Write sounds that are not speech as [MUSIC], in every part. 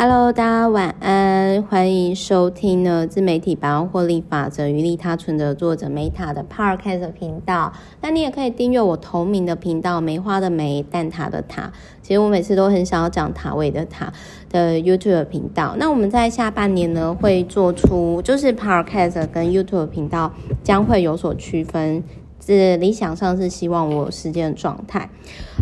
Hello，大家晚安，欢迎收听呢自媒体百万获利法则与利他存折作者 Meta 的 Podcast 频道。那你也可以订阅我同名的频道，梅花的梅，蛋塔的塔。其实我每次都很想要讲塔位的塔的 YouTube 频道。那我们在下半年呢会做出，就是 Podcast 跟 YouTube 频道将会有所区分。是理想上是希望我有时间的状态。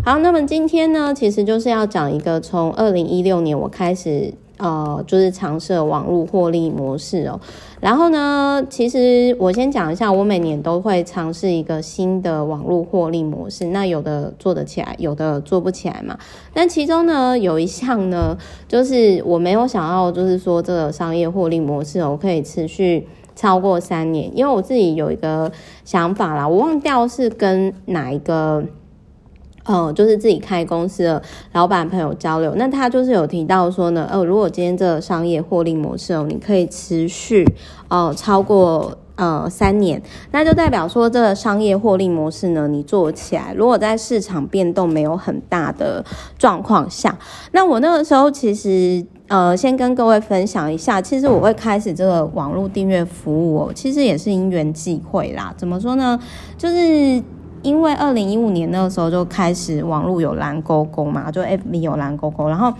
好，那么今天呢，其实就是要讲一个从二零一六年我开始呃，就是尝试网络获利模式哦。然后呢，其实我先讲一下，我每年都会尝试一个新的网络获利模式。那有的做得起来，有的做不起来嘛。但其中呢，有一项呢，就是我没有想要，就是说这个商业获利模式哦，可以持续。超过三年，因为我自己有一个想法啦，我忘掉是跟哪一个，呃，就是自己开公司的老板朋友交流，那他就是有提到说呢，呃，如果今天这个商业获利模式哦，你可以持续呃超过呃三年，那就代表说这个商业获利模式呢，你做起来，如果在市场变动没有很大的状况下，那我那个时候其实。呃，先跟各位分享一下，其实我会开始这个网络订阅服务哦，其实也是因缘际会啦。怎么说呢？就是因为二零一五年那个时候就开始网络有蓝勾勾嘛，就 FB 有蓝勾勾，然后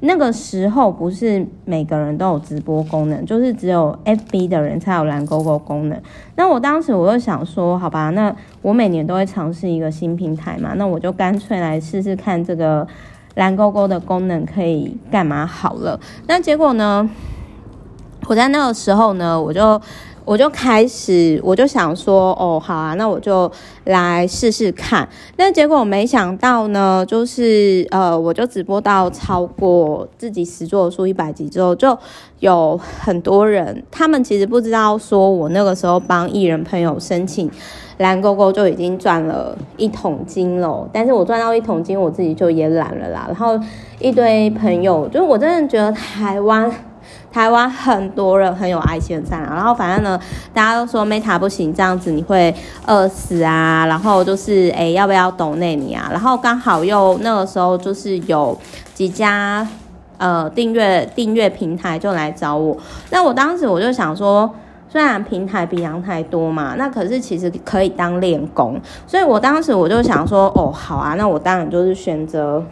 那个时候不是每个人都有直播功能，就是只有 FB 的人才有蓝勾勾功能。那我当时我就想说，好吧，那我每年都会尝试一个新平台嘛，那我就干脆来试试看这个。蓝勾勾的功能可以干嘛好了？那结果呢？我在那个时候呢，我就我就开始，我就想说，哦，好啊，那我就来试试看。那结果我没想到呢，就是呃，我就直播到超过自己实作数一百集之后，就有很多人，他们其实不知道说我那个时候帮艺人朋友申请。蓝勾勾就已经赚了一桶金了，但是我赚到一桶金，我自己就也懒了啦。然后一堆朋友，就是我真的觉得台湾，台湾很多人很有爱心的善良。然后反正呢，大家都说 Meta 不行，这样子你会饿死啊。然后就是哎、要不要抖内你啊？然后刚好又那个时候就是有几家呃订阅订阅平台就来找我，那我当时我就想说。虽然平台比阳台多嘛，那可是其实可以当练功，所以我当时我就想说，哦，好啊，那我当然就是选择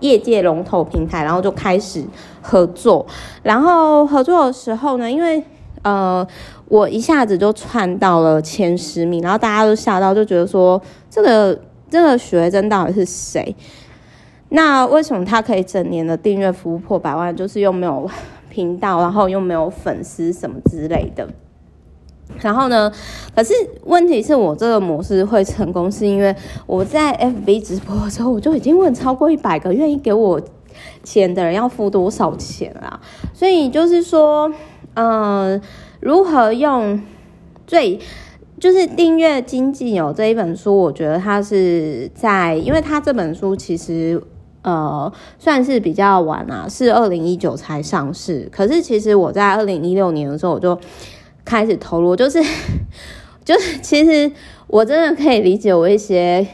业界龙头平台，然后就开始合作。然后合作的时候呢，因为呃，我一下子就窜到了前十名，然后大家都吓到，就觉得说，这个这个许魏珍到底是谁？那为什么他可以整年的订阅服务破百万，就是又没有频道，然后又没有粉丝什么之类的？然后呢，可是问题是我这个模式会成功，是因为我在 FB 直播的时候，我就已经问超过一百个愿意给我钱的人要付多少钱啦。所以就是说，嗯、呃，如何用最就是订阅经济有这一本书，我觉得它是在，因为它这本书其实呃算是比较晚啊，是二零一九才上市。可是其实我在二零一六年的时候我就。开始投入，就是 [LAUGHS] 就是，其实我真的可以理解我一些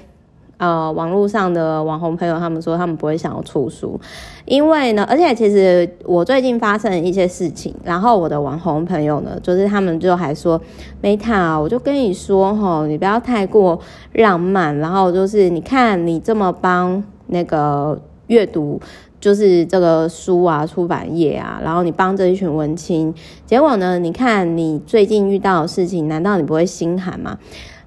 呃网络上的网红朋友，他们说他们不会想要出书，因为呢，而且其实我最近发生一些事情，然后我的网红朋友呢，就是他们就还说，Meta，我就跟你说齁，你不要太过浪漫，然后就是你看你这么帮那个阅读。就是这个书啊，出版业啊，然后你帮着一群文青，结果呢？你看你最近遇到的事情，难道你不会心寒吗？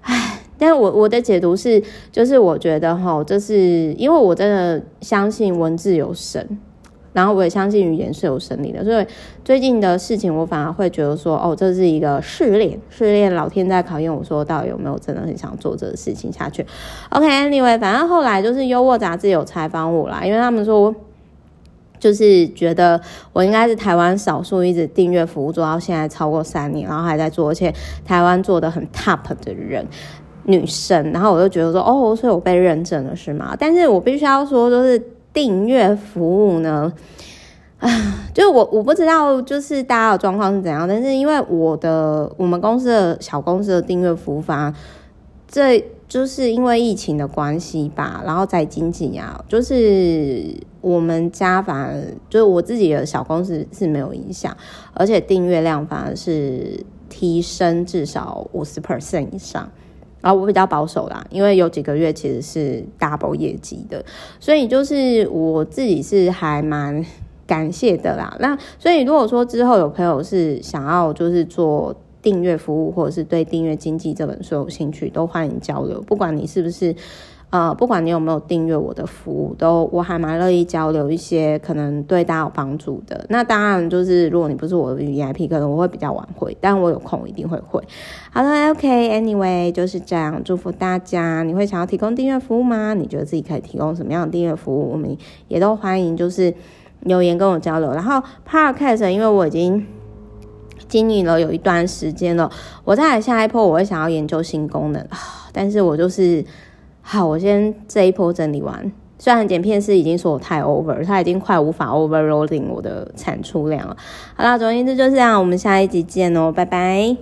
唉，但我我的解读是，就是我觉得哈，这是因为我真的相信文字有神，然后我也相信语言是有神力的，所以最近的事情，我反而会觉得说，哦，这是一个试炼，试炼老天在考验我说，到底有没有真的很想做这个事情下去。OK，Anyway，反正后来就是优渥杂志有采访我啦，因为他们说。就是觉得我应该是台湾少数一直订阅服务做到现在超过三年，然后还在做，而且台湾做的很 top 的人，女生，然后我就觉得说，哦，所以我被认证了是吗？但是我必须要说，就是订阅服务呢，啊，[SIGHS] 就我我不知道，就是大家的状况是怎样，但是因为我的我们公司的小公司的订阅服务方，这就是因为疫情的关系吧，然后在经济啊，就是我们家反而就是我自己的小公司是没有影响，而且订阅量反而是提升至少五十 percent 以上。然后我比较保守啦，因为有几个月其实是 double 业绩的，所以就是我自己是还蛮感谢的啦。那所以如果说之后有朋友是想要就是做。订阅服务，或者是对订阅经济这本书有兴趣，都欢迎交流。不管你是不是，呃，不管你有没有订阅我的服务，都我还蛮乐意交流一些可能对大家有帮助的。那当然就是，如果你不是我的 VIP，可能我会比较晚回，但我有空一定会回。好了，OK，Anyway，就是这样。祝福大家。你会想要提供订阅服务吗？你觉得自己可以提供什么样的订阅服务？我们也都欢迎，就是留言跟我交流。然后 Podcast，因为我已经。经营了有一段时间了，我在下一波我会想要研究新功能，但是我就是好，我先这一波整理完。虽然剪片师已经说我太 over，他已经快无法 overloading 我的产出量了。好啦，总而言之就是这样，我们下一集见哦，拜拜。